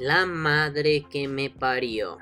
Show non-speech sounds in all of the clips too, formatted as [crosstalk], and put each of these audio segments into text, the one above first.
la madre que me parió.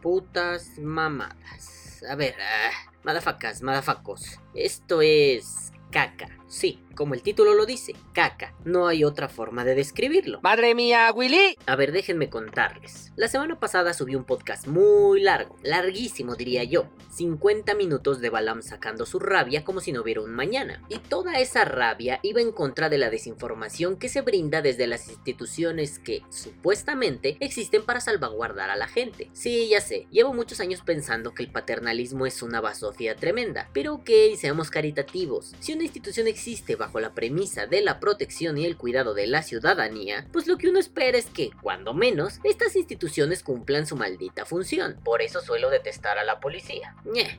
Putas mamadas. A ver, uh, madafacas, madafacos. Esto es caca. Sí, como el título lo dice, caca. No hay otra forma de describirlo. ¡Madre mía, Willy! A ver, déjenme contarles. La semana pasada subí un podcast muy largo, larguísimo diría yo. 50 minutos de Balam sacando su rabia como si no hubiera un mañana. Y toda esa rabia iba en contra de la desinformación que se brinda desde las instituciones que, supuestamente, existen para salvaguardar a la gente. Sí, ya sé, llevo muchos años pensando que el paternalismo es una basofia tremenda. Pero ok, seamos caritativos. Si una institución existe bajo la premisa de la protección y el cuidado de la ciudadanía, pues lo que uno espera es que, cuando menos, estas instituciones cumplan su maldita función. Por eso suelo detestar a la policía.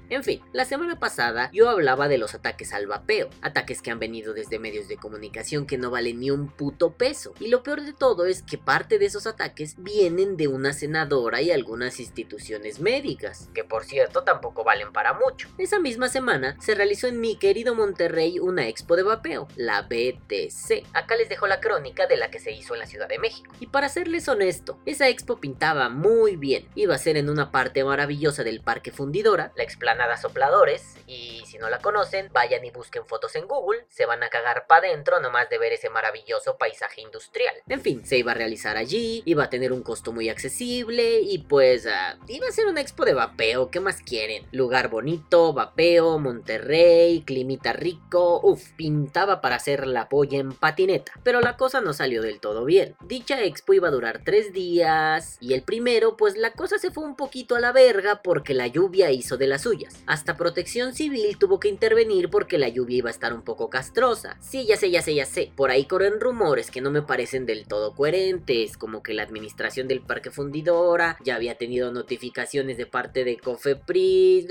En fin, la semana pasada yo hablaba de los ataques al vapeo, ataques que han venido desde medios de comunicación que no valen ni un puto peso. Y lo peor de todo es que parte de esos ataques vienen de una senadora y algunas instituciones médicas, que por cierto tampoco valen para mucho. Esa misma semana se realizó en mi querido Monterrey una de vapeo, la BTC. Acá les dejo la crónica de la que se hizo en la Ciudad de México. Y para serles honesto, esa expo pintaba muy bien. Iba a ser en una parte maravillosa del Parque Fundidora, la explanada Sopladores, y si no la conocen, vayan y busquen fotos en Google, se van a cagar pa' dentro nomás de ver ese maravilloso paisaje industrial. En fin, se iba a realizar allí, iba a tener un costo muy accesible y pues uh, iba a ser una expo de vapeo, ¿qué más quieren? Lugar bonito, vapeo, Monterrey, climita rico, uff, pintaba para hacer la polla en patineta, pero la cosa no salió del todo bien. Dicha expo iba a durar tres días y el primero pues la cosa se fue un poquito a la verga porque la lluvia hizo de las suyas. Hasta protección civil tuvo que intervenir porque la lluvia iba a estar un poco castrosa. Sí, ya sé, ya sé, ya sé. Por ahí corren rumores que no me parecen del todo coherentes, como que la administración del parque fundidora ya había tenido notificaciones de parte de Cofepris,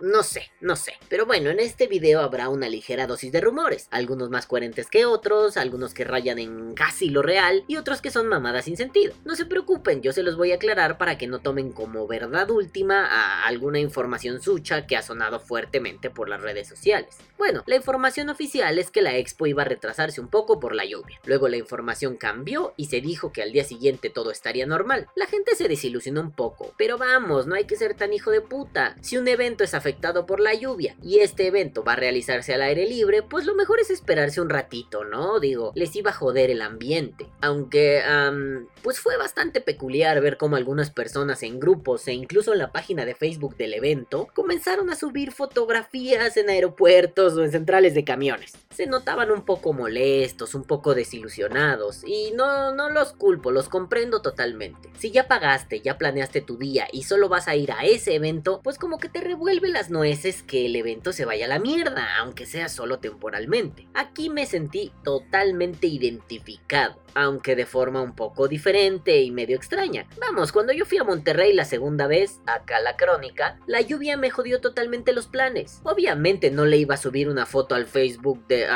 no sé, no sé. Pero bueno, en este video habrá una ligera dosis de algunos más coherentes que otros, algunos que rayan en casi lo real y otros que son mamadas sin sentido. No se preocupen, yo se los voy a aclarar para que no tomen como verdad última a alguna información sucha que ha sonado fuertemente por las redes sociales. Bueno, la información oficial es que la expo iba a retrasarse un poco por la lluvia. Luego la información cambió y se dijo que al día siguiente todo estaría normal. La gente se desilusionó un poco, pero vamos, no hay que ser tan hijo de puta. Si un evento es afectado por la lluvia y este evento va a realizarse al aire libre, pues lo mejor es esperarse un ratito, ¿no? Digo, les iba a joder el ambiente. Aunque, pues fue bastante peculiar ver cómo algunas personas en grupos e incluso en la página de Facebook del evento comenzaron a subir fotografías en aeropuertos o en centrales de camiones. Se notaban un poco molestos, un poco desilusionados y no, no los culpo, los comprendo totalmente. Si ya pagaste, ya planeaste tu día y solo vas a ir a ese evento, pues como que te revuelve las nueces que el evento se vaya a la mierda, aunque sea solo temporal Aquí me sentí totalmente identificado, aunque de forma un poco diferente y medio extraña. Vamos, cuando yo fui a Monterrey la segunda vez, acá la crónica, la lluvia me jodió totalmente los planes. Obviamente no le iba a subir una foto al Facebook de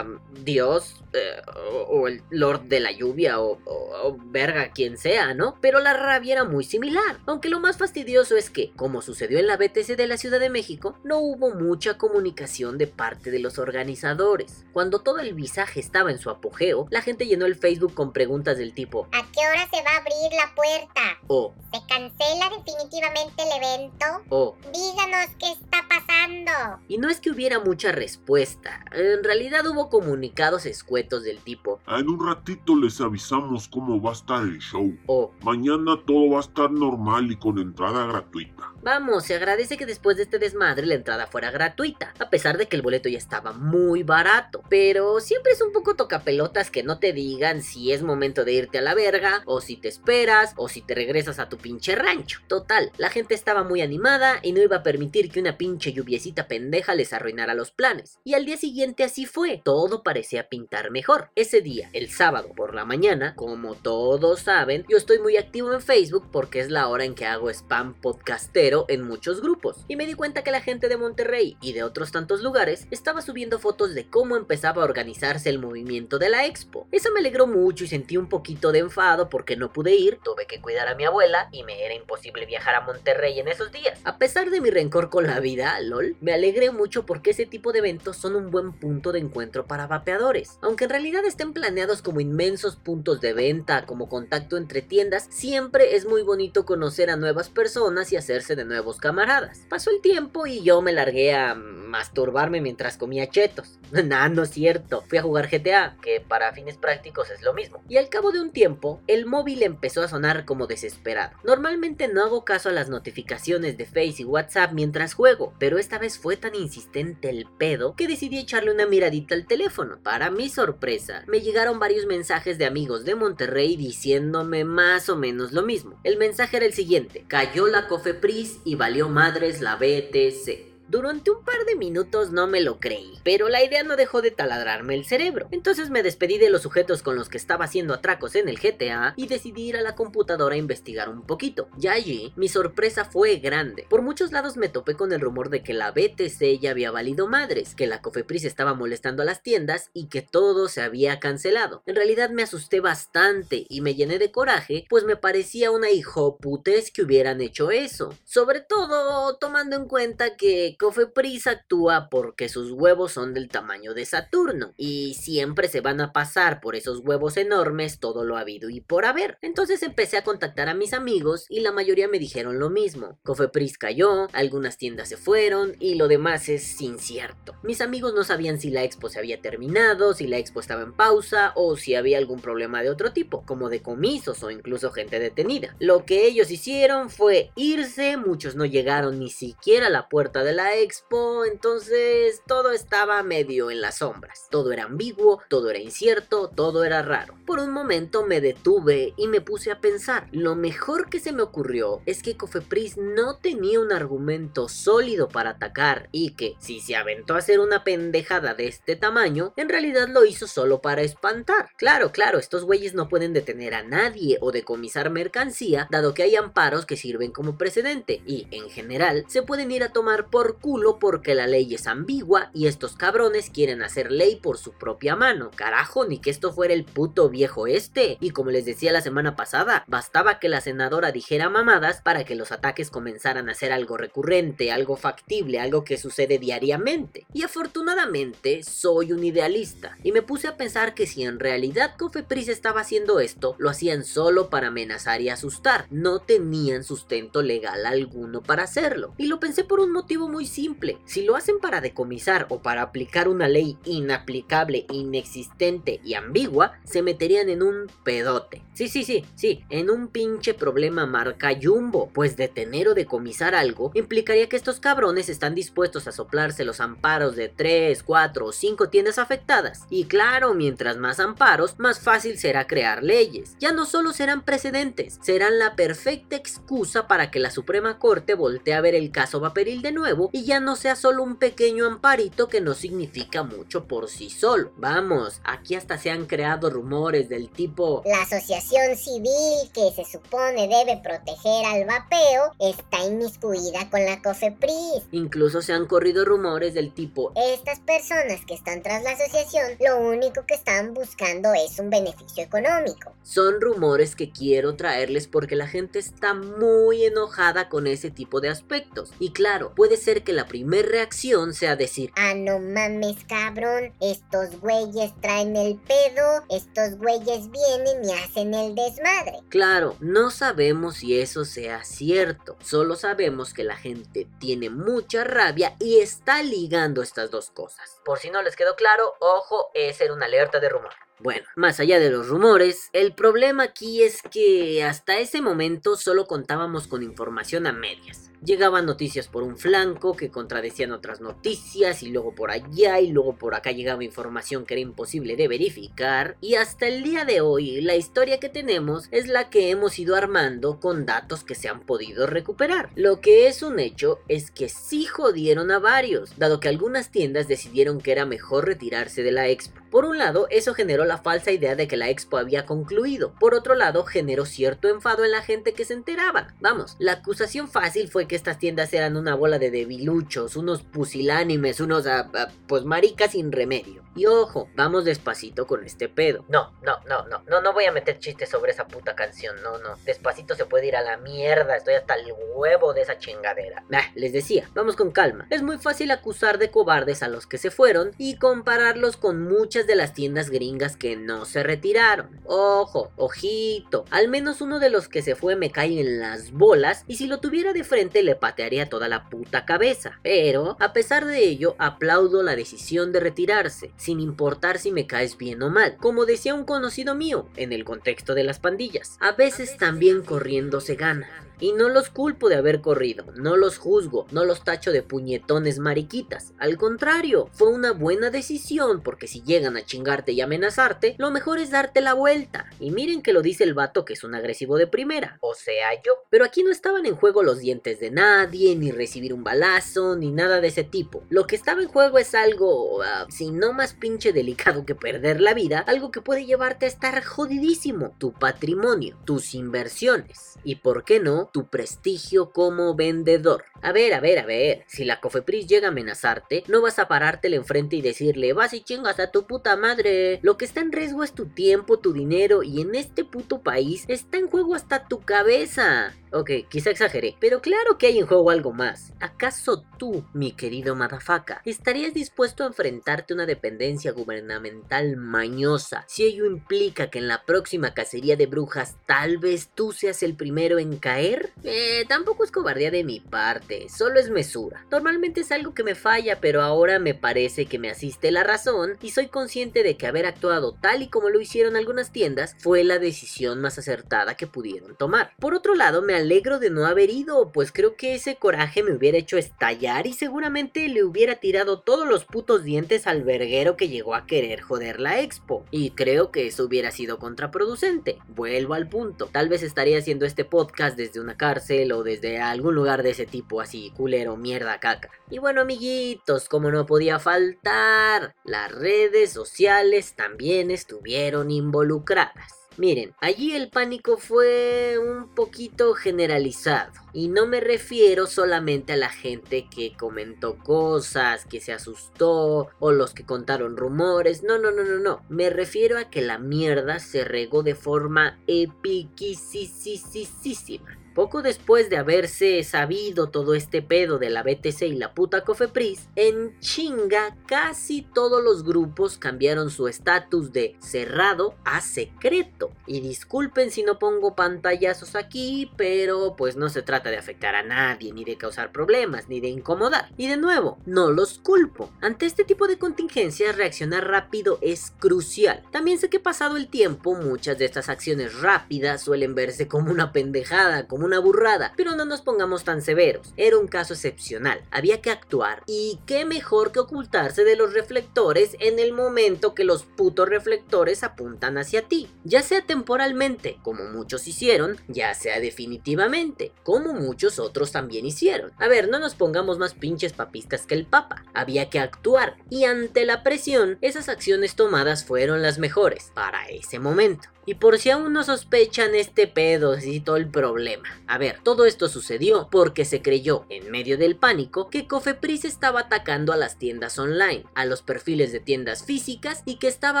Dios eh, o, el Lord de la lluvia o, o, verga quien sea, ¿no? Pero la rabia era muy similar. Aunque lo más fastidioso es que, como sucedió en la BTC de la Ciudad de México, no hubo mucha comunicación de parte de los organizadores cuando todo el visaje estaba en su apogeo, la gente llenó el Facebook con preguntas del tipo ¿A qué hora se va a abrir la puerta? O ¿Se cancela definitivamente el evento? O Díganos qué está pasando. Y no es que hubiera mucha respuesta, en realidad hubo comunicados escuetos del tipo En un ratito les avisamos cómo va a estar el show. O Mañana todo va a estar normal y con entrada gratuita. Vamos, se agradece que después de este desmadre la entrada fuera gratuita, a pesar de que el boleto ya estaba muy barato pero siempre es un poco tocapelotas que no te digan si es momento de irte a la verga, o si te esperas, o si te regresas a tu pinche rancho. Total, la gente estaba muy animada y no iba a permitir que una pinche lluviecita pendeja les arruinara los planes. Y al día siguiente así fue, todo parecía pintar mejor. Ese día, el sábado por la mañana, como todos saben, yo estoy muy activo en Facebook porque es la hora en que hago spam podcastero en muchos grupos y me di cuenta que la gente de Monterrey y de otros tantos lugares estaba subiendo fotos de cómo empezaba a organizarse el movimiento de la expo. Eso me alegró mucho y sentí un poquito de enfado porque no pude ir, tuve que cuidar a mi abuela y me era imposible viajar a Monterrey en esos días. A pesar de mi rencor con la vida, lol, me alegré mucho porque ese tipo de eventos son un buen punto de encuentro para vapeadores. Aunque en realidad estén planeados como inmensos puntos de venta, como contacto entre tiendas, siempre es muy bonito conocer a nuevas personas y hacerse de nuevos camaradas. Pasó el tiempo y yo me largué a masturbarme mientras comía chetos. [laughs] nah, no es cierto. Fui a jugar GTA, que para fines prácticos es lo mismo. Y al cabo de un tiempo, el móvil empezó a sonar como desesperado. Normalmente no hago caso a las notificaciones de Face y WhatsApp mientras juego, pero esta vez fue tan insistente el pedo que decidí echarle una miradita al teléfono. Para mi sorpresa, me llegaron varios mensajes de amigos de Monterrey diciéndome más o menos lo mismo. El mensaje era el siguiente: cayó la Cofepris y valió madres la BTC. Durante un par de minutos no me lo creí, pero la idea no dejó de taladrarme el cerebro. Entonces me despedí de los sujetos con los que estaba haciendo atracos en el GTA y decidí ir a la computadora a investigar un poquito. Ya allí, mi sorpresa fue grande. Por muchos lados me topé con el rumor de que la BTC ya había valido madres, que la Cofepris estaba molestando a las tiendas y que todo se había cancelado. En realidad me asusté bastante y me llené de coraje, pues me parecía una hijo putes que hubieran hecho eso. Sobre todo tomando en cuenta que Cofepris actúa porque sus huevos son del tamaño de Saturno y siempre se van a pasar por esos huevos enormes todo lo habido y por haber. Entonces empecé a contactar a mis amigos y la mayoría me dijeron lo mismo. Cofepris cayó, algunas tiendas se fueron y lo demás es incierto. Mis amigos no sabían si la expo se había terminado, si la expo estaba en pausa o si había algún problema de otro tipo, como decomisos o incluso gente detenida. Lo que ellos hicieron fue irse, muchos no llegaron ni siquiera a la puerta de la expo, entonces todo estaba medio en las sombras. Todo era ambiguo, todo era incierto, todo era raro. Por un momento me detuve y me puse a pensar. Lo mejor que se me ocurrió es que Cofepris no tenía un argumento sólido para atacar y que, si se aventó a hacer una pendejada de este tamaño, en realidad lo hizo solo para espantar. Claro, claro, estos güeyes no pueden detener a nadie o decomisar mercancía, dado que hay amparos que sirven como precedente y, en general, se pueden ir a tomar por culo porque la ley es ambigua y estos cabrones quieren hacer ley por su propia mano. Carajo, ni que esto fuera el puto viejo este. Y como les decía la semana pasada, bastaba que la senadora dijera mamadas para que los ataques comenzaran a ser algo recurrente, algo factible, algo que sucede diariamente. Y afortunadamente soy un idealista y me puse a pensar que si en realidad Cofepris estaba haciendo esto, lo hacían solo para amenazar y asustar. No tenían sustento legal alguno para hacerlo. Y lo pensé por un motivo muy simple. Si lo hacen para decomisar o para aplicar una ley inaplicable, inexistente y ambigua, se meterían en un pedote. Sí, sí, sí, sí, en un pinche problema marca Jumbo. Pues detener o decomisar algo implicaría que estos cabrones están dispuestos a soplarse los amparos de 3, 4 o 5 tiendas afectadas. Y claro, mientras más amparos, más fácil será crear leyes. Ya no solo serán precedentes, serán la perfecta excusa para que la Suprema Corte voltee a ver el caso Vaperil de nuevo y ya no sea solo un pequeño amparito que no significa mucho por sí solo. Vamos, aquí hasta se han creado rumores del tipo La asociación civil que se supone debe proteger al vapeo está inmiscuida con la COFEPRIS. Incluso se han corrido rumores del tipo Estas personas que están tras la asociación lo único que están buscando es un beneficio económico. Son rumores que quiero traerles porque la gente está muy enojada con ese tipo de aspectos. Y claro, puede ser que la primera reacción sea decir, Ah, no mames, cabrón. Estos güeyes traen el pedo. Estos güeyes vienen y hacen el desmadre. claro, no sabemos si eso sea cierto, solo sabemos que la gente tiene mucha rabia y está ligando estas dos cosas. Por si no les quedó claro, ojo, esa era una alerta de rumor. Bueno, más allá de los rumores, el problema aquí es que hasta ese momento solo contábamos con información a medias. Llegaban noticias por un flanco que contradecían otras noticias y luego por allá y luego por acá llegaba información que era imposible de verificar y hasta el día de hoy la historia que tenemos es la que hemos ido armando con datos que se han podido recuperar. Lo que es un hecho es que sí jodieron a varios, dado que algunas tiendas decidieron que era mejor retirarse de la expo. Por un lado, eso generó la falsa idea de que la expo había concluido. Por otro lado, generó cierto enfado en la gente que se enteraba. Vamos, la acusación fácil fue que estas tiendas eran una bola de debiluchos, unos pusilánimes, unos, ah, ah, pues maricas sin remedio. Y ojo, vamos despacito con este pedo. No, no, no, no, no, no voy a meter chistes sobre esa puta canción, no, no. Despacito se puede ir a la mierda, estoy hasta el huevo de esa chingadera. les decía, vamos con calma. Es muy fácil acusar de cobardes a los que se fueron y compararlos con muchas de las tiendas gringas que no se retiraron. Ojo, ojito, al menos uno de los que se fue me cae en las bolas y si lo tuviera de frente le patearía toda la puta cabeza. Pero, a pesar de ello, aplaudo la decisión de retirarse sin importar si me caes bien o mal, como decía un conocido mío, en el contexto de las pandillas. A veces también corriendo se gana. Y no los culpo de haber corrido, no los juzgo, no los tacho de puñetones mariquitas. Al contrario, fue una buena decisión porque si llegan a chingarte y amenazarte, lo mejor es darte la vuelta. Y miren que lo dice el vato que es un agresivo de primera, o sea yo. Pero aquí no estaban en juego los dientes de nadie, ni recibir un balazo, ni nada de ese tipo. Lo que estaba en juego es algo, ah, si no más pinche delicado que perder la vida, algo que puede llevarte a estar jodidísimo, tu patrimonio, tus inversiones. Y por qué no, tu prestigio como vendedor. A ver, a ver, a ver, si la Cofepris llega a amenazarte, no vas a parártele enfrente y decirle, vas y chingas a tu puta madre. Lo que está en riesgo es tu tiempo, tu dinero y en este puto país está en juego hasta tu cabeza. Ok, quizá exageré, pero claro que hay en juego algo más. ¿Acaso tú, mi querido Madafaka, estarías dispuesto a enfrentarte a una dependencia gubernamental mañosa si ello implica que en la próxima cacería de brujas tal vez tú seas el primero en caer? Eh, tampoco es cobardía de mi parte, solo es mesura. Normalmente es algo que me falla, pero ahora me parece que me asiste la razón y soy consciente de que haber actuado tal y como lo hicieron algunas tiendas fue la decisión más acertada que pudieron tomar. Por otro lado, me alegro de no haber ido, pues creo que ese coraje me hubiera hecho estallar y seguramente le hubiera tirado todos los putos dientes al verguero que llegó a querer joder la expo. Y creo que eso hubiera sido contraproducente. Vuelvo al punto. Tal vez estaría haciendo este podcast desde una cárcel o desde algún lugar de ese tipo así, culero, mierda, caca. Y bueno amiguitos, como no podía faltar, las redes sociales también estuvieron involucradas. Miren, allí el pánico fue un poquito generalizado. Y no me refiero solamente a la gente que comentó cosas, que se asustó, o los que contaron rumores. No, no, no, no, no. Me refiero a que la mierda se regó de forma epiquisísima. Poco después de haberse sabido todo este pedo de la BTC y la puta Cofepris, en chinga casi todos los grupos cambiaron su estatus de cerrado a secreto. Y disculpen si no pongo pantallazos aquí, pero pues no se trata de afectar a nadie, ni de causar problemas, ni de incomodar. Y de nuevo, no los culpo. Ante este tipo de contingencias, reaccionar rápido es crucial. También sé que pasado el tiempo, muchas de estas acciones rápidas suelen verse como una pendejada, como una burrada, pero no nos pongamos tan severos. Era un caso excepcional, había que actuar y qué mejor que ocultarse de los reflectores en el momento que los putos reflectores apuntan hacia ti, ya sea temporalmente, como muchos hicieron, ya sea definitivamente, como muchos otros también hicieron. A ver, no nos pongamos más pinches papistas que el Papa, había que actuar y ante la presión, esas acciones tomadas fueron las mejores para ese momento. Y por si aún no sospechan este pedo y todo el problema. A ver, todo esto sucedió porque se creyó, en medio del pánico, que Cofepris estaba atacando a las tiendas online, a los perfiles de tiendas físicas y que estaba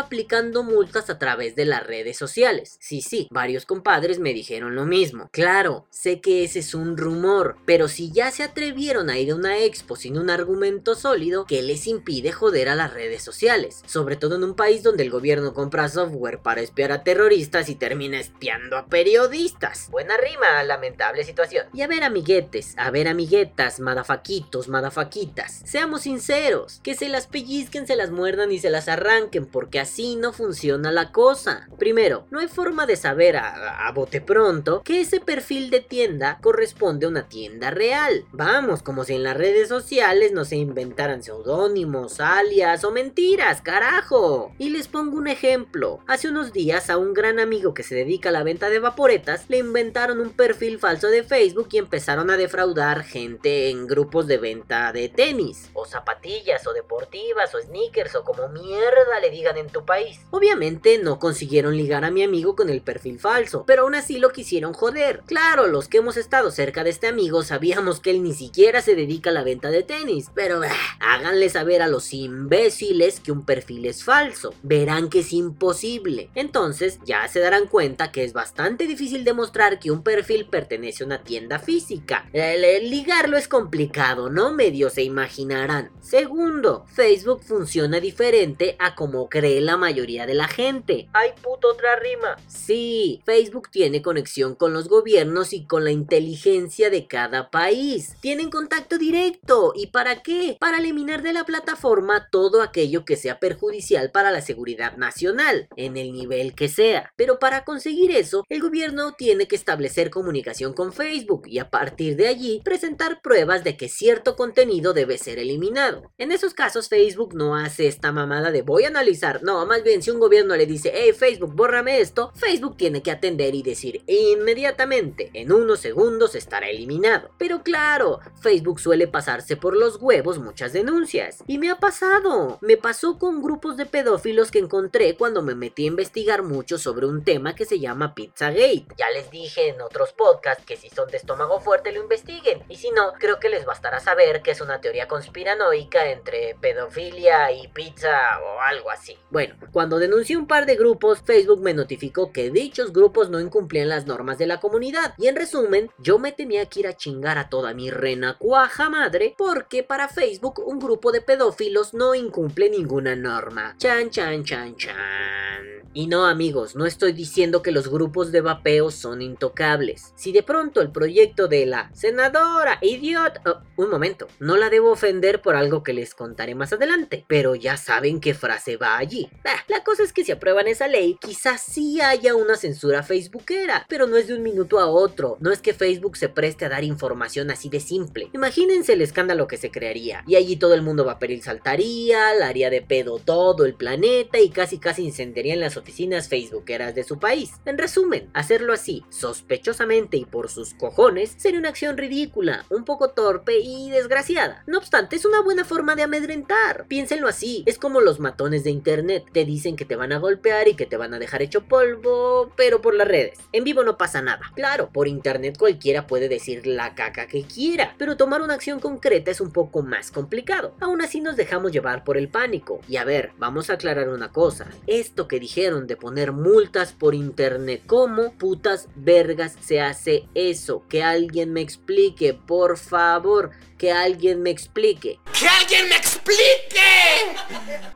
aplicando multas a través de las redes sociales. Sí, sí, varios compadres me dijeron lo mismo. Claro, sé que ese es un rumor, pero si ya se atrevieron a ir a una expo sin un argumento sólido, ¿qué les impide joder a las redes sociales? Sobre todo en un país donde el gobierno compra software para espiar a terroristas y termina espiando a periodistas. Buena rima, lamentable situación. Y a ver amiguetes, a ver amiguetas, madafaquitos, madafaquitas. Seamos sinceros, que se las pellizquen, se las muerdan y se las arranquen, porque así no funciona la cosa. Primero, no hay forma de saber a, a bote pronto que ese perfil de tienda corresponde a una tienda real. Vamos, como si en las redes sociales no se inventaran seudónimos, alias o mentiras, carajo. Y les pongo un ejemplo. Hace unos días a un gran amigo que se dedica a la venta de vaporetas le inventaron un perfil perfil falso de Facebook y empezaron a defraudar gente en grupos de venta de tenis, o zapatillas, o deportivas, o sneakers, o como mierda le digan en tu país. Obviamente no consiguieron ligar a mi amigo con el perfil falso, pero aún así lo quisieron joder. Claro, los que hemos estado cerca de este amigo sabíamos que él ni siquiera se dedica a la venta de tenis, pero háganle saber a los imbéciles que un perfil es falso. Verán que es imposible. Entonces ya se darán cuenta que es bastante difícil demostrar que un perfil pertenece a una tienda física. El, ligarlo es complicado, ¿no? Medio se imaginarán. Segundo, Facebook funciona diferente a como cree la mayoría de la gente. ¡Ay, puto, otra rima! Sí, Facebook tiene conexión con los gobiernos y con la inteligencia de cada país. Tienen contacto directo. ¿Y para qué? Para eliminar de la plataforma todo aquello que sea perjudicial para la seguridad nacional, en el nivel que sea. Pero para conseguir eso, el gobierno tiene que establecer comunicación con Facebook y a partir de allí presentar pruebas de que cierto contenido debe ser eliminado. En esos casos Facebook no hace esta mamada de voy a analizar, no, más bien si un gobierno le dice, hey Facebook, bórrame esto, Facebook tiene que atender y decir inmediatamente, en unos segundos estará eliminado. Pero claro, Facebook suele pasarse por los huevos muchas denuncias. Y me ha pasado, me pasó con grupos de pedófilos que encontré cuando me metí a investigar mucho sobre un tema que se llama Pizzagate. Ya les dije en otros podcasts que si son de estómago fuerte lo investiguen. Y si no, creo que les bastará saber que es una teoría conspiranoica entre pedofilia y pizza o algo así. Bueno, cuando denuncié un par de grupos, Facebook me notificó que dichos grupos no incumplían las normas de la comunidad. Y en resumen, yo me tenía que ir a chingar a toda mi renacuaja madre porque para Facebook un grupo de pedófilos no incumple ninguna norma. Chan, chan, chan, chan. Y no amigos, no estoy diciendo que los grupos de vapeo son intocables. De pronto el proyecto de la senadora idiota... Oh, un momento, no la debo ofender por algo que les contaré más adelante, pero ya saben qué frase va allí. la cosa es que si aprueban esa ley, quizás sí haya una censura facebookera, pero no es de un minuto a otro. No es que Facebook se preste a dar información así de simple. Imagínense el escándalo que se crearía. Y allí todo el mundo vaporil saltaría, la haría de pedo todo el planeta y casi casi incendiarían las oficinas facebookeras de su país. En resumen, hacerlo así, sospechosamente y por sus cojones, sería una acción ridícula, un poco torpe y desgraciada. No obstante, es una buena forma de amedrentar. Piénsenlo así, es como los matones de internet, te dicen que te van a golpear y que te van a dejar hecho polvo, pero por las redes. En vivo no pasa nada. Claro, por internet cualquiera puede decir la caca que quiera, pero tomar una acción concreta es un poco más complicado. Aún así nos dejamos llevar por el pánico. Y a ver, vamos a aclarar una cosa. Esto que dijeron de poner multas por internet. ¿Cómo putas vergas se hace eso? Que alguien me explique, por favor que alguien me explique. ¡Que alguien me explique!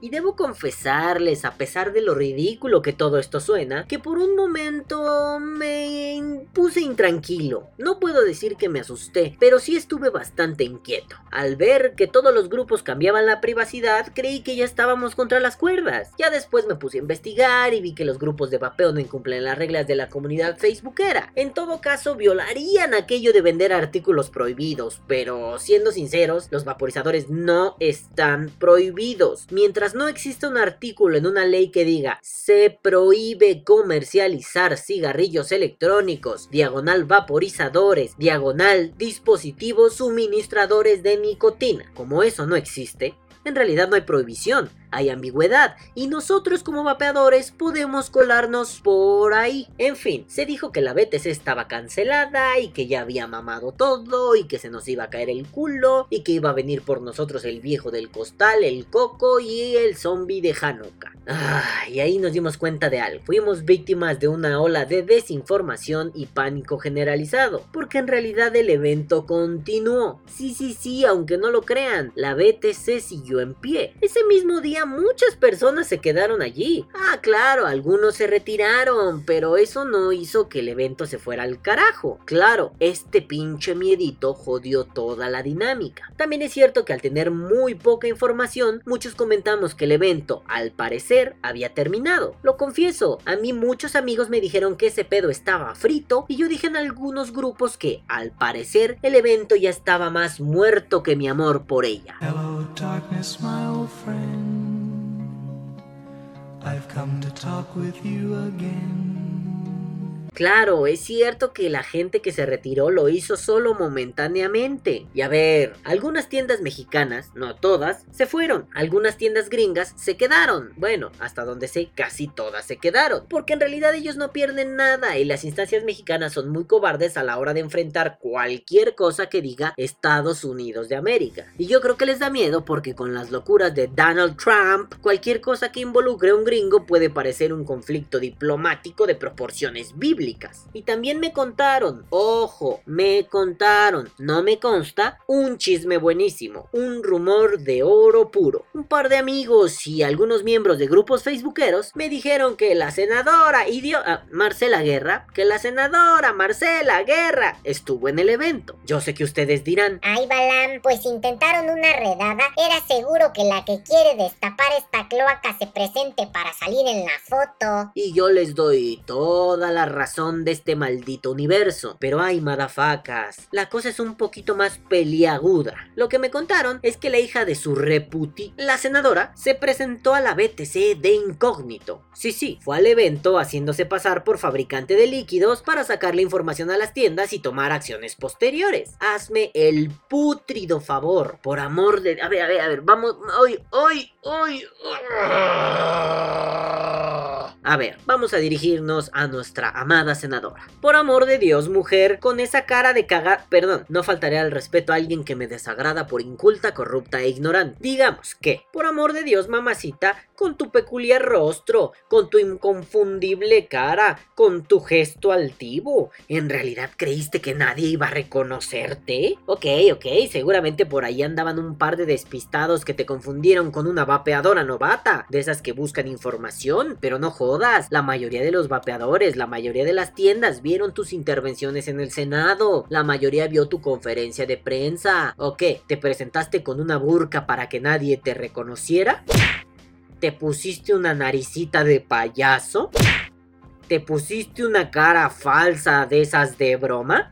Y debo confesarles, a pesar de lo ridículo que todo esto suena, que por un momento me puse intranquilo. No puedo decir que me asusté, pero sí estuve bastante inquieto. Al ver que todos los grupos cambiaban la privacidad, creí que ya estábamos contra las cuerdas. Ya después me puse a investigar y vi que los grupos de vapeo no incumplen las reglas de la comunidad facebookera. En todo caso, violarían aquello de vender artículos prohibidos, pero si siendo sinceros, los vaporizadores no están prohibidos. Mientras no exista un artículo en una ley que diga se prohíbe comercializar cigarrillos electrónicos, diagonal vaporizadores, diagonal dispositivos suministradores de nicotina. Como eso no existe, en realidad no hay prohibición hay ambigüedad y nosotros como vapeadores podemos colarnos por ahí. En fin, se dijo que la BTC estaba cancelada y que ya había mamado todo y que se nos iba a caer el culo y que iba a venir por nosotros el viejo del costal, el coco y el zombie de Hanukkah. Ah, y ahí nos dimos cuenta de algo. Fuimos víctimas de una ola de desinformación y pánico generalizado, porque en realidad el evento continuó. Sí, sí, sí, aunque no lo crean, la BTC siguió en pie. Ese mismo muchas personas se quedaron allí. Ah, claro, algunos se retiraron, pero eso no hizo que el evento se fuera al carajo. Claro, este pinche miedito jodió toda la dinámica. También es cierto que al tener muy poca información, muchos comentamos que el evento, al parecer, había terminado. Lo confieso, a mí muchos amigos me dijeron que ese pedo estaba frito y yo dije en algunos grupos que, al parecer, el evento ya estaba más muerto que mi amor por ella. I've come to talk with you again. Claro, es cierto que la gente que se retiró lo hizo solo momentáneamente. Y a ver, algunas tiendas mexicanas, no todas, se fueron. Algunas tiendas gringas se quedaron. Bueno, hasta donde sé, casi todas se quedaron. Porque en realidad ellos no pierden nada y las instancias mexicanas son muy cobardes a la hora de enfrentar cualquier cosa que diga Estados Unidos de América. Y yo creo que les da miedo porque con las locuras de Donald Trump, cualquier cosa que involucre a un gringo puede parecer un conflicto diplomático de proporciones bíblicas. Y también me contaron, ojo, me contaron, no me consta, un chisme buenísimo, un rumor de oro puro. Un par de amigos y algunos miembros de grupos facebookeros me dijeron que la senadora idiota Marcela Guerra, que la senadora Marcela Guerra estuvo en el evento. Yo sé que ustedes dirán, Ay, Balam, pues intentaron una redada. Era seguro que la que quiere destapar esta cloaca se presente para salir en la foto. Y yo les doy toda la razón de este maldito universo. Pero ay, madafacas, la cosa es un poquito más peliaguda. Lo que me contaron es que la hija de su reputi, la senadora, se presentó a la BTC de incógnito. Sí, sí, fue al evento haciéndose pasar por fabricante de líquidos para sacarle información a las tiendas y tomar acciones posteriores. Hazme el putrido favor, por amor de... A ver, a ver, a ver, vamos... Hoy, hoy, hoy... A ver, vamos a dirigirnos a nuestra amada senadora. Por amor de Dios, mujer, con esa cara de cagar... Perdón, no faltaré al respeto a alguien que me desagrada por inculta, corrupta e ignorante. Digamos que, por amor de Dios, mamacita, con tu peculiar rostro, con tu inconfundible cara, con tu gesto altivo, ¿en realidad creíste que nadie iba a reconocerte? Ok, ok, seguramente por ahí andaban un par de despistados que te confundieron con una vapeadora novata, de esas que buscan información, pero no jodas, la mayoría de los vapeadores, la mayoría de las tiendas vieron tus intervenciones en el Senado, la mayoría vio tu conferencia de prensa, ¿o qué? ¿Te presentaste con una burka para que nadie te reconociera? ¿Te pusiste una naricita de payaso? ¿Te pusiste una cara falsa de esas de broma?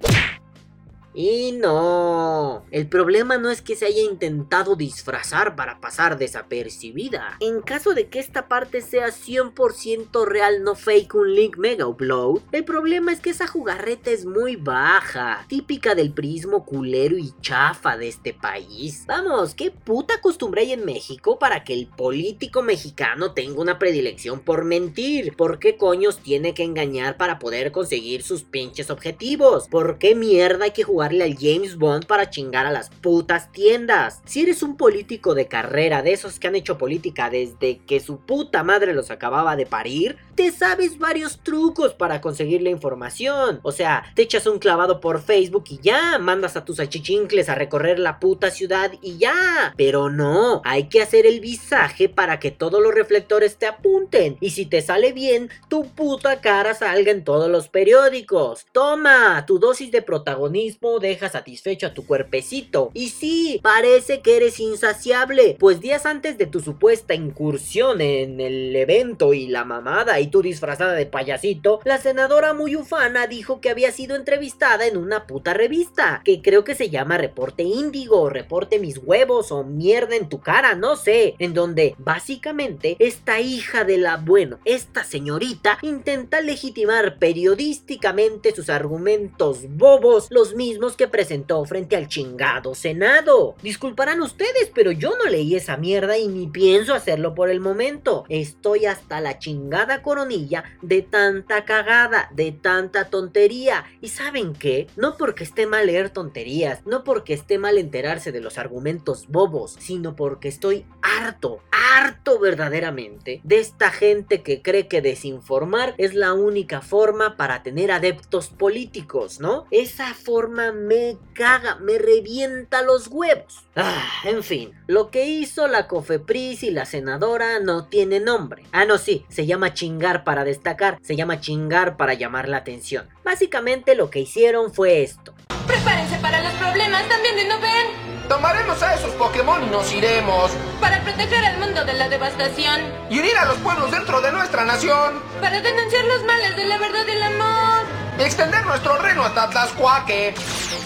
Y no, el problema no es que se haya intentado disfrazar para pasar desapercibida. En caso de que esta parte sea 100% real, no fake un link mega upload, el problema es que esa jugarreta es muy baja, típica del prismo culero y chafa de este país. Vamos, ¿qué puta costumbre hay en México para que el político mexicano tenga una predilección por mentir? ¿Por qué coños tiene que engañar para poder conseguir sus pinches objetivos? ¿Por qué mierda hay que jugar al James Bond para chingar a las putas tiendas. Si eres un político de carrera, de esos que han hecho política desde que su puta madre los acababa de parir, te sabes varios trucos para conseguir la información. O sea, te echas un clavado por Facebook y ya, mandas a tus achichincles a recorrer la puta ciudad y ya. Pero no, hay que hacer el visaje para que todos los reflectores te apunten. Y si te sale bien, tu puta cara salga en todos los periódicos. Toma, tu dosis de protagonismo deja satisfecho a tu cuerpecito. Y sí, parece que eres insaciable, pues días antes de tu supuesta incursión en el evento y la mamada y tu disfrazada de payasito, la senadora muy ufana dijo que había sido entrevistada en una puta revista, que creo que se llama Reporte Índigo, Reporte Mis Huevos o Mierda en tu cara, no sé, en donde básicamente esta hija de la, bueno, esta señorita intenta legitimar periodísticamente sus argumentos bobos, los mismos que presentó frente al chingado Senado. Disculparán ustedes, pero yo no leí esa mierda y ni pienso hacerlo por el momento. Estoy hasta la chingada coronilla de tanta cagada, de tanta tontería. ¿Y saben qué? No porque esté mal leer tonterías, no porque esté mal enterarse de los argumentos bobos, sino porque estoy harto, harto verdaderamente de esta gente que cree que desinformar es la única forma para tener adeptos políticos, ¿no? Esa forma me caga, me revienta los huevos. Ah, en fin, lo que hizo la Cofepris y la senadora no tiene nombre. Ah, no, sí, se llama chingar para destacar, se llama chingar para llamar la atención. Básicamente lo que hicieron fue esto. Prepárense para los problemas, también de no ven. Tomaremos a esos Pokémon y nos iremos. Para proteger al mundo de la devastación. Y unir a los pueblos dentro de nuestra nación. Para denunciar los males de la verdad y el amor. Y extender nuestro reino hasta Tlaxcuaque.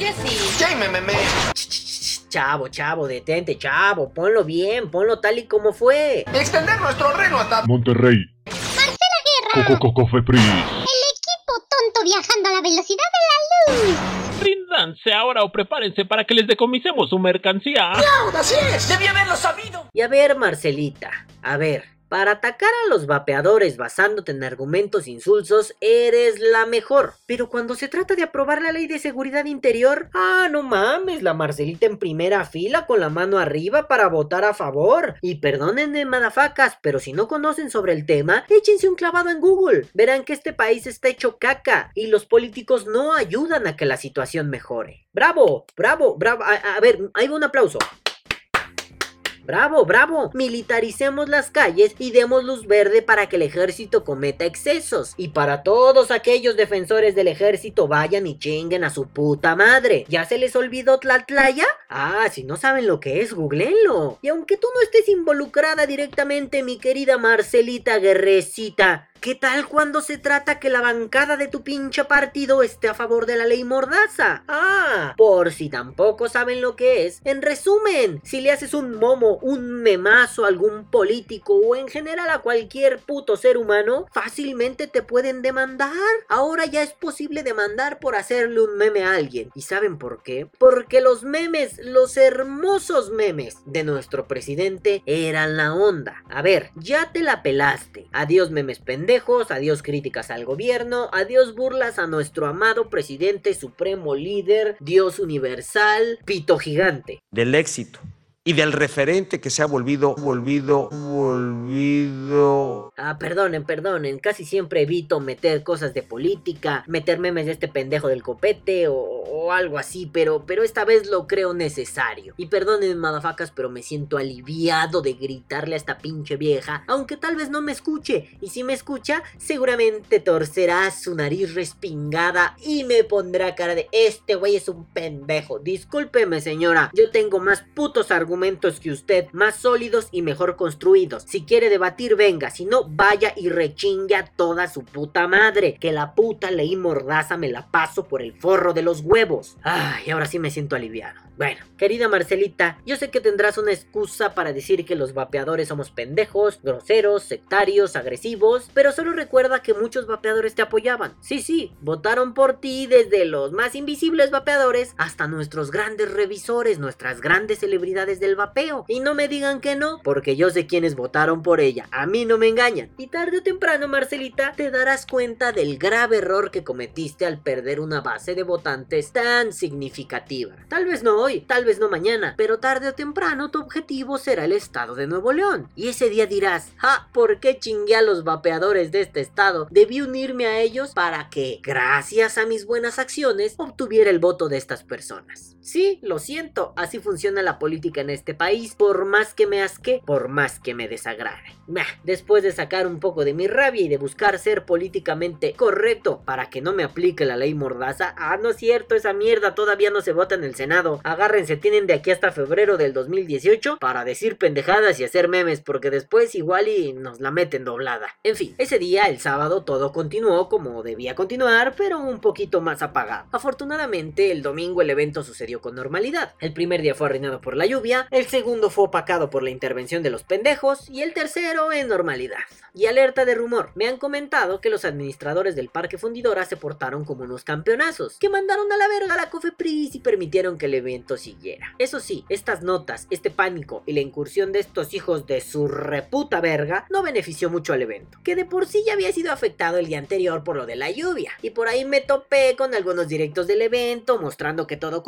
Y así. Yay, me, me, me. Chavo, chavo, detente, chavo, ponlo bien, ponlo tal y como fue. Y extender nuestro reino hasta... Monterrey. Marcela Guerra, Coco Coco Fepris. el equipo tonto de la velocidad de la luz. Ríndanse ahora o prepárense para que les decomisemos su mercancía. ¡Así es! ¡Debí haberlo sabido! Y a ver, Marcelita, a ver, para atacar a los vapeadores basándote en argumentos insulsos, eres la mejor. Pero cuando se trata de aprobar la ley de seguridad interior, ah, no mames, la Marcelita en primera fila con la mano arriba para votar a favor. Y perdónenme, madafacas, pero si no conocen sobre el tema, échense un clavado en Google. Verán que este país está hecho caca y los políticos no ayudan a que la situación mejore. Bravo, bravo, bravo. A, a ver, ahí va un aplauso. Bravo, bravo. Militaricemos las calles y demos luz verde para que el ejército cometa excesos. Y para todos aquellos defensores del ejército vayan y chinguen a su puta madre. ¿Ya se les olvidó Tlatlaya? Ah, si no saben lo que es, googleenlo. Y aunque tú no estés involucrada directamente, mi querida Marcelita Guerrecita, ¿Qué tal cuando se trata que la bancada de tu pinche partido esté a favor de la ley mordaza? Ah, por si tampoco saben lo que es. En resumen, si le haces un momo, un memazo a algún político o en general a cualquier puto ser humano, fácilmente te pueden demandar. Ahora ya es posible demandar por hacerle un meme a alguien. ¿Y saben por qué? Porque los memes, los hermosos memes de nuestro presidente eran la onda. A ver, ya te la pelaste. Adiós memes pendejos adiós críticas al gobierno, adiós burlas a nuestro amado presidente supremo líder, Dios universal, pito gigante. del éxito y del referente que se ha volvido, volvido, volvido. Ah, perdonen, perdonen, casi siempre evito meter cosas de política, meter memes de este pendejo del copete o, algo así, pero, pero esta vez lo creo necesario. Y perdonen, madafacas, pero me siento aliviado de gritarle a esta pinche vieja, aunque tal vez no me escuche. Y si me escucha, seguramente torcerá su nariz respingada y me pondrá cara de este güey es un pendejo. Discúlpeme, señora, yo tengo más putos argumentos que usted, más sólidos y mejor construidos. Si quiere debatir, venga, si no, vaya y rechingue a toda su puta madre. Que la puta ley mordaza me la paso por el forro de los huevos. Ay, ahora sí me siento aliviado. Bueno, querida Marcelita, yo sé que tendrás una excusa para decir que los vapeadores somos pendejos, groseros, sectarios, agresivos, pero solo recuerda que muchos vapeadores te apoyaban. Sí, sí, votaron por ti desde los más invisibles vapeadores hasta nuestros grandes revisores, nuestras grandes celebridades del vapeo. Y no me digan que no, porque yo sé quiénes votaron por ella, a mí no me engañan. Y tarde o temprano, Marcelita, te darás cuenta del grave error que cometiste al perder una base de votantes tan significativa. Tal vez no tal vez no mañana, pero tarde o temprano tu objetivo será el estado de Nuevo León. Y ese día dirás, ah, ¿por qué chingué a los vapeadores de este estado? Debí unirme a ellos para que, gracias a mis buenas acciones, obtuviera el voto de estas personas. Sí, lo siento, así funciona la política en este país, por más que me asque, por más que me desagrade. Bah, después de sacar un poco de mi rabia y de buscar ser políticamente correcto para que no me aplique la ley mordaza, ah, no es cierto, esa mierda todavía no se vota en el Senado. Agárrense, tienen de aquí hasta febrero del 2018 para decir pendejadas y hacer memes, porque después igual y nos la meten doblada. En fin, ese día, el sábado, todo continuó como debía continuar, pero un poquito más apagado. Afortunadamente, el domingo el evento sucedió con normalidad. El primer día fue arruinado por la lluvia, el segundo fue opacado por la intervención de los pendejos y el tercero en normalidad. Y alerta de rumor, me han comentado que los administradores del Parque Fundidora se portaron como unos campeonazos, que mandaron a la verga a la Cofepris y permitieron que el evento siguiera. Eso sí, estas notas, este pánico y la incursión de estos hijos de su reputa verga no benefició mucho al evento, que de por sí ya había sido afectado el día anterior por lo de la lluvia. Y por ahí me topé con algunos directos del evento mostrando que todo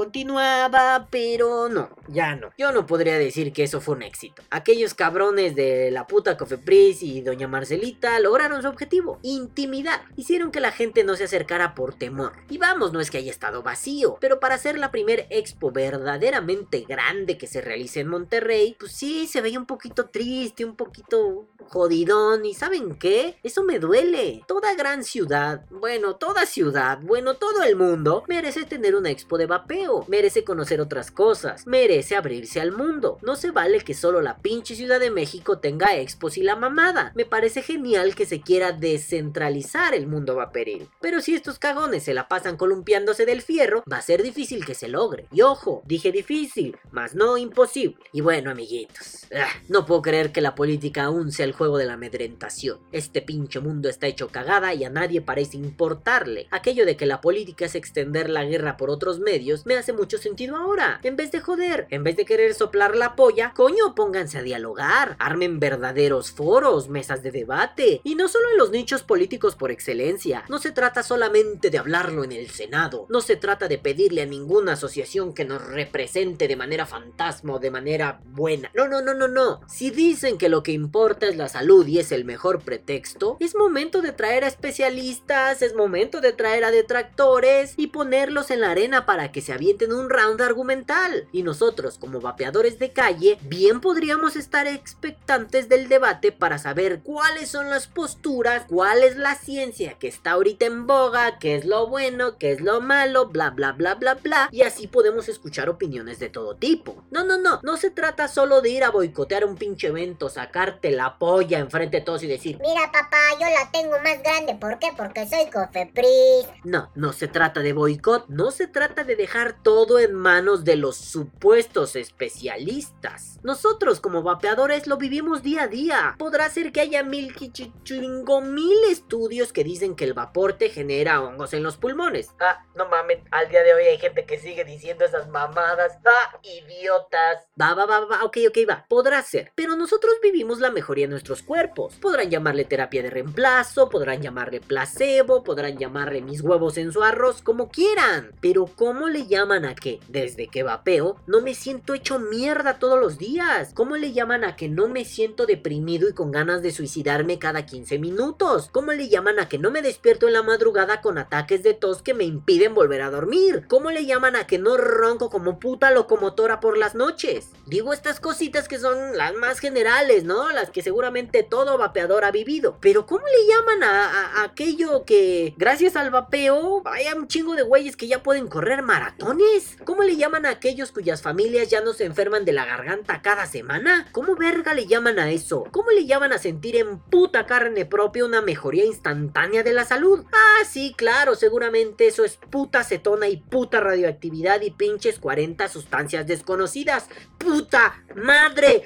pero no, ya no. Yo no podría decir que eso fue un éxito. Aquellos cabrones de la puta Cofepris y doña Marcelita lograron su objetivo, intimidar. Hicieron que la gente no se acercara por temor. Y vamos, no es que haya estado vacío, pero para ser la primer expo verdaderamente grande que se realice en Monterrey, pues sí, se veía un poquito triste, un poquito jodidón. ¿Y saben qué? Eso me duele. Toda gran ciudad, bueno, toda ciudad, bueno, todo el mundo merece tener una expo de vapeo, conocer otras cosas, merece abrirse al mundo. No se vale que solo la pinche Ciudad de México tenga expos y la mamada. Me parece genial que se quiera descentralizar el mundo vaperil. Pero si estos cagones se la pasan columpiándose del fierro, va a ser difícil que se logre. Y ojo, Ojo, dije difícil, mas no imposible. Y bueno, amiguitos, ah, no puedo creer que la política aún sea el juego de la amedrentación. Este pinche mundo está hecho cagada y a nadie parece importarle. Aquello de que la política es extender la guerra por otros medios me hace mucho sentido ahora. En vez de joder, en vez de querer soplar la polla, coño, pónganse a dialogar, armen verdaderos foros, mesas de debate. Y no solo en los nichos políticos por excelencia. No se trata solamente de hablarlo en el Senado. No se trata de pedirle a ninguna asociación que nos represente de manera fantasma o de manera buena. No, no, no, no, no. Si dicen que lo que importa es la salud y es el mejor pretexto, es momento de traer a especialistas, es momento de traer a detractores y ponerlos en la arena para que se avienten un round argumental. Y nosotros, como vapeadores de calle, bien podríamos estar expectantes del debate para saber cuáles son las posturas, cuál es la ciencia que está ahorita en boga, qué es lo bueno, qué es lo malo, bla bla bla bla bla, y así podemos escuchar opiniones de todo tipo. No, no, no, no se trata solo de ir a boicotear un pinche evento, sacarte la polla enfrente de todos y decir, Mira, papá, yo la tengo más grande. ¿Por qué? Porque soy cofepris. no, no se trata de boicot, no se trata de dejar todo en manos de los supuestos especialistas. Nosotros como vapeadores lo vivimos día a día. Podrá ser que haya mil quichichingo mil estudios que dicen que el vapor te genera hongos en los pulmones. Ah, no mames, al día de hoy hay gente que sigue diciendo esas mamadas. Ah, idiotas. Va, va, va, va, ok, ok, va. Podrá ser. Pero nosotros vivimos la mejoría en nuestros cuerpos. Podrán llamarle terapia de reemplazo, podrán llamarle placebo, podrán llamarle mis huevos en su arroz, como quieran. Pero ¿cómo le llaman a que, desde que vapeo, no me siento hecho mierda todos los días? ¿Cómo le llaman a que no me siento deprimido y con ganas de suicidarme cada 15 minutos? ¿Cómo le llaman a que no me despierto en la madrugada con ataques de tos que me impiden volver a dormir? ¿Cómo le llaman a que no ronco como puta locomotora por las noches? Digo estas cositas que son las más generales, ¿no? Las que seguramente todo vapeador ha vivido. Pero ¿cómo le llaman a, aquello que gracias al vapeo hay un chingo de güeyes que ya pueden correr maratones? ¿Cómo le llaman a aquellos cuyas familias ya no se enferman de la garganta cada semana? ¿Cómo verga le llaman a eso? ¿Cómo le llaman a sentir en puta carne propia una mejoría instantánea de la salud? Ah, sí, claro, seguramente eso es puta acetona y puta radioactividad y pinches 40 sustancias desconocidas. ¡Puta madre!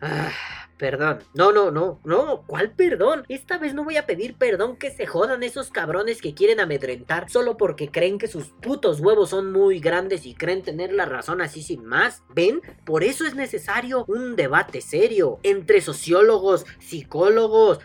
Ah, perdón. No, no, no, no. ¿Cuál perdón? Esta vez no voy a pedir perdón que se jodan esos cabrones que quieren amedrentar solo porque creen que sus putos huevos son muy grandes y creen tener la razón así sin más. ¿Ven? Por eso es necesario un debate serio entre sociólogos, psicólogos,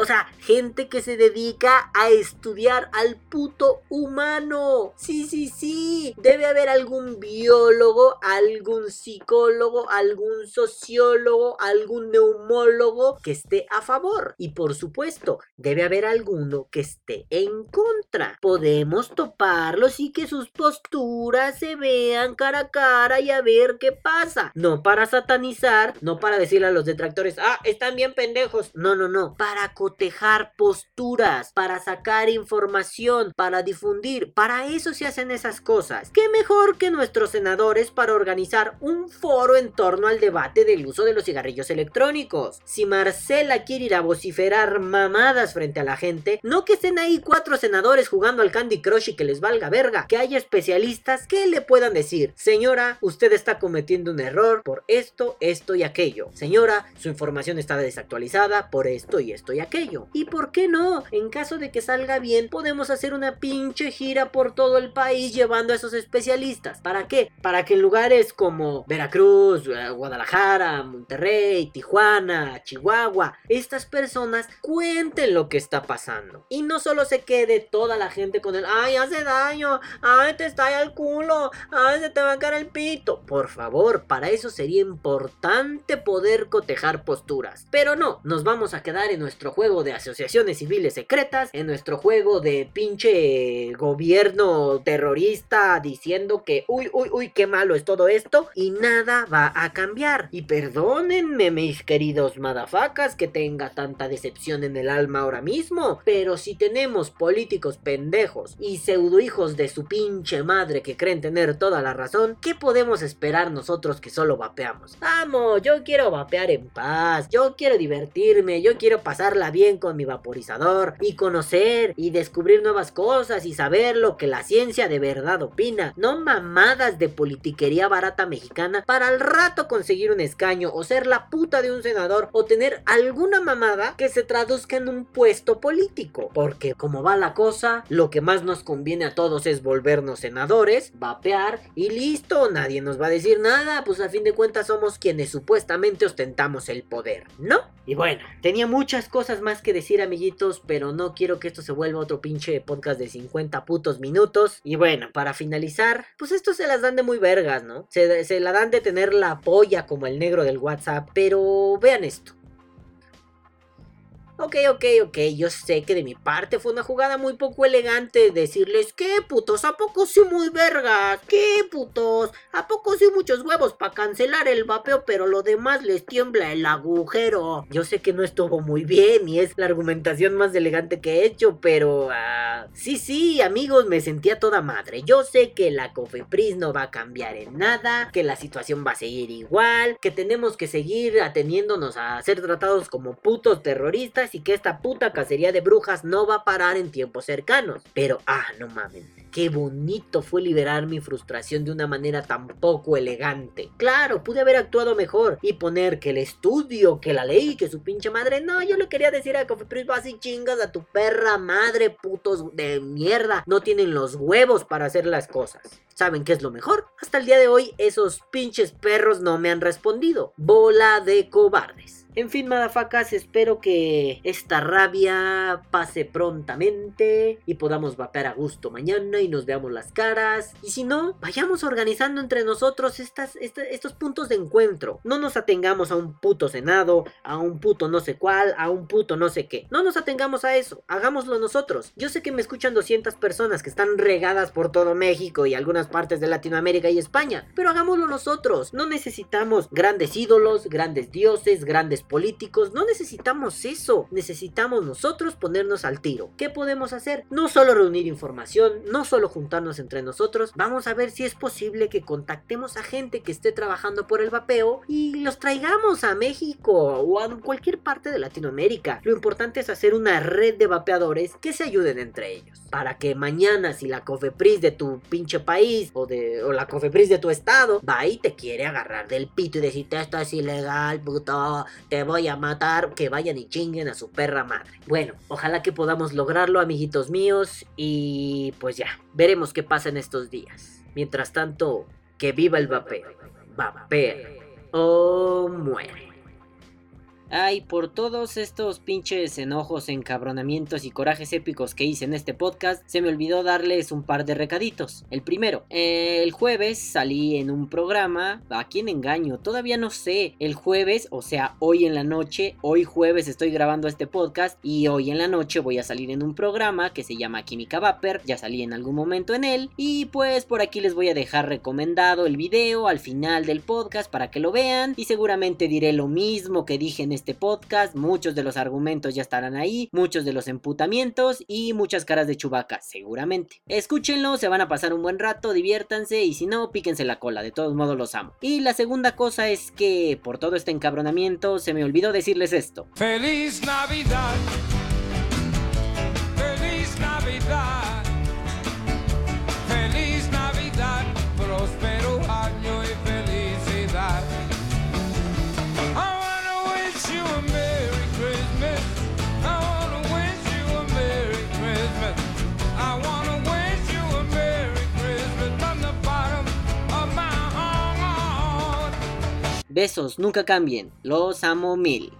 o sea, gente que se dedica a estudiar al puto humano. Sí, sí, sí. Debe haber algún biólogo, algún psicólogo, algún sociólogo, algún neumólogo que esté a favor. Y por supuesto, debe haber alguno que esté en contra. Podemos toparlos y que sus posturas se vean cara a cara y a ver qué pasa. No para satanizar, no para decirle a los detractores, ah, están bien pendejos. No, no, no. Para cotejar posturas, para sacar información, para difundir. Para eso se hacen esas cosas. ¿Qué mejor que nuestros senadores para organizar un foro en torno al debate del uso de los cigarrillos electrónicos? Si Marcela quiere ir a vociferar mamadas frente a la gente, no que estén ahí cuatro senadores jugando al Candy Crush y que les valga verga, que haya especialistas que le puedan decir, señora, usted está cometiendo un error por esto, esto y aquello. Señora, su información está desactualizada por esto y esto y aquello. ¿Y por qué no? En caso de que salga bien, podemos hacer una pinche gira por todo el país llevando a esos especialistas. ¿Para qué? Para que en lugares como Veracruz, eh, Guadalajara, Monterrey, Tijuana, Chihuahua, estas personas cuenten lo que está pasando. Y no solo se quede toda la gente con el, ay, hace daño, ay, te estalla el culo, ay, se te va a caer el pito. Por favor, para eso sería importante poder cotejar posturas. Pero no, nos vamos a quedar en nuestro juego de asociaciones civiles secretas, en nuestro juego de pinche gobierno terrorista diciendo que, uy, uy, uy, qué malo es todo esto, y nada va a cambiar. Y perdónenme, mis queridos madafacas, que tenga tanta decepción en el alma ahora mismo, pero si tenemos políticos pendejos y pseudo hijos de su pinche madre que creen tener toda la razón, ¿qué podemos esperar nosotros que solo vapeamos? Vamos, yo quiero vapear en paz, yo quiero divertirme, yo quiero pasarla bien con mi vaporizador y conocer y descubrir nuevas cosas y saber lo que la ciencia de verdad opina. no mamadas de politiquería barata mexicana para al rato conseguir un escaño o ser la puta de un senador o tener alguna mamada que se traduzca en un puesto político. Porque como va la cosa, lo que más nos conviene a todos es volvernos senadores, vapear y listo, nadie nos va a decir nada, pues a fin de cuentas somos quienes supuestamente ostentamos el poder, ¿no? Y bueno, tenía muchas cosas más que decir amiguitos, pero no quiero que esto se vuelva otro pinche podcast de 50 putos minutos. Y bueno, para finalizar, pues esto se las dan de muy vergas, ¿no? Se, se la dan de tener la polla como el negro del WhatsApp, pero vean esto. Ok, ok, ok, yo sé que de mi parte fue una jugada muy poco elegante decirles, ¿qué putos? ¿A poco sí muy vergas? ¿Qué putos? ¿A poco sí muchos huevos para cancelar el vapeo, pero lo demás les tiembla el agujero? Yo sé que no estuvo muy bien y es la argumentación más elegante que he hecho, pero... ah, sí, sí, amigos, me sentía toda madre. Yo sé que la Cofepris no va a cambiar en nada, que la situación va a seguir igual, que tenemos que seguir ateniéndonos a ser tratados como putos terroristas y que esta puta cacería de brujas no va a parar en tiempos cercanos. Pero, ah, no mames. Qué bonito fue liberar mi frustración de una manera tan poco elegante. Claro, pude haber actuado mejor y poner que el estudio, que la ley, que su pinche madre. No, yo le quería decir a Cofepris, vas y chingas a tu perra madre, putos de mierda. No tienen los huevos para hacer las cosas. ¿Saben qué es lo mejor? Hasta el día de hoy esos pinches perros no me han respondido. Bola de cobardes. En fin, madafacas, espero que esta rabia pase prontamente y podamos vapear a gusto mañana y nos veamos las caras. Y si no, vayamos organizando entre nosotros estos puntos de encuentro. No nos atengamos a un puto senado, a un puto no sé cuál, a un puto no sé qué. No nos atengamos a eso, hagámoslo nosotros. Yo sé que me escuchan 200 personas que están regadas por todo México y algunas partes de Latinoamérica y España, pero hagámoslo nosotros. No necesitamos grandes ídolos, grandes dioses, grandes políticos, no necesitamos eso. Necesitamos nosotros ponernos al tiro. ¿Qué podemos hacer? No solo reunir información, no solo juntarnos entre nosotros, vamos a ver si es posible que contactemos a gente que esté trabajando por el vapeo y los traigamos a México o a cualquier parte de Latinoamérica. Lo importante es hacer una red de vapeadores que se ayuden entre ellos. Para que mañana si la Cofepris de tu pinche país o, de, o la Cofepris de tu estado va y te quiere agarrar del pito y decirte esto es ilegal, puto, te voy a matar, que vayan y chinguen a su perra madre. Bueno, ojalá que podamos lograrlo, amiguitos míos, y pues ya, veremos qué pasa en estos días. Mientras tanto, que viva el vapeo. Vapea o muere. Ay, por todos estos pinches enojos, encabronamientos y corajes épicos que hice en este podcast, se me olvidó darles un par de recaditos. El primero, el jueves salí en un programa, ¿a quién engaño? Todavía no sé. El jueves, o sea, hoy en la noche, hoy jueves estoy grabando este podcast y hoy en la noche voy a salir en un programa que se llama Química Vapor, ya salí en algún momento en él y pues por aquí les voy a dejar recomendado el video al final del podcast para que lo vean y seguramente diré lo mismo que dije en este podcast, muchos de los argumentos ya estarán ahí, muchos de los emputamientos y muchas caras de chubaca, seguramente. Escúchenlo, se van a pasar un buen rato, diviértanse y si no, píquense la cola, de todos modos los amo. Y la segunda cosa es que por todo este encabronamiento se me olvidó decirles esto. Feliz Navidad. Besos, nunca cambien, los amo mil.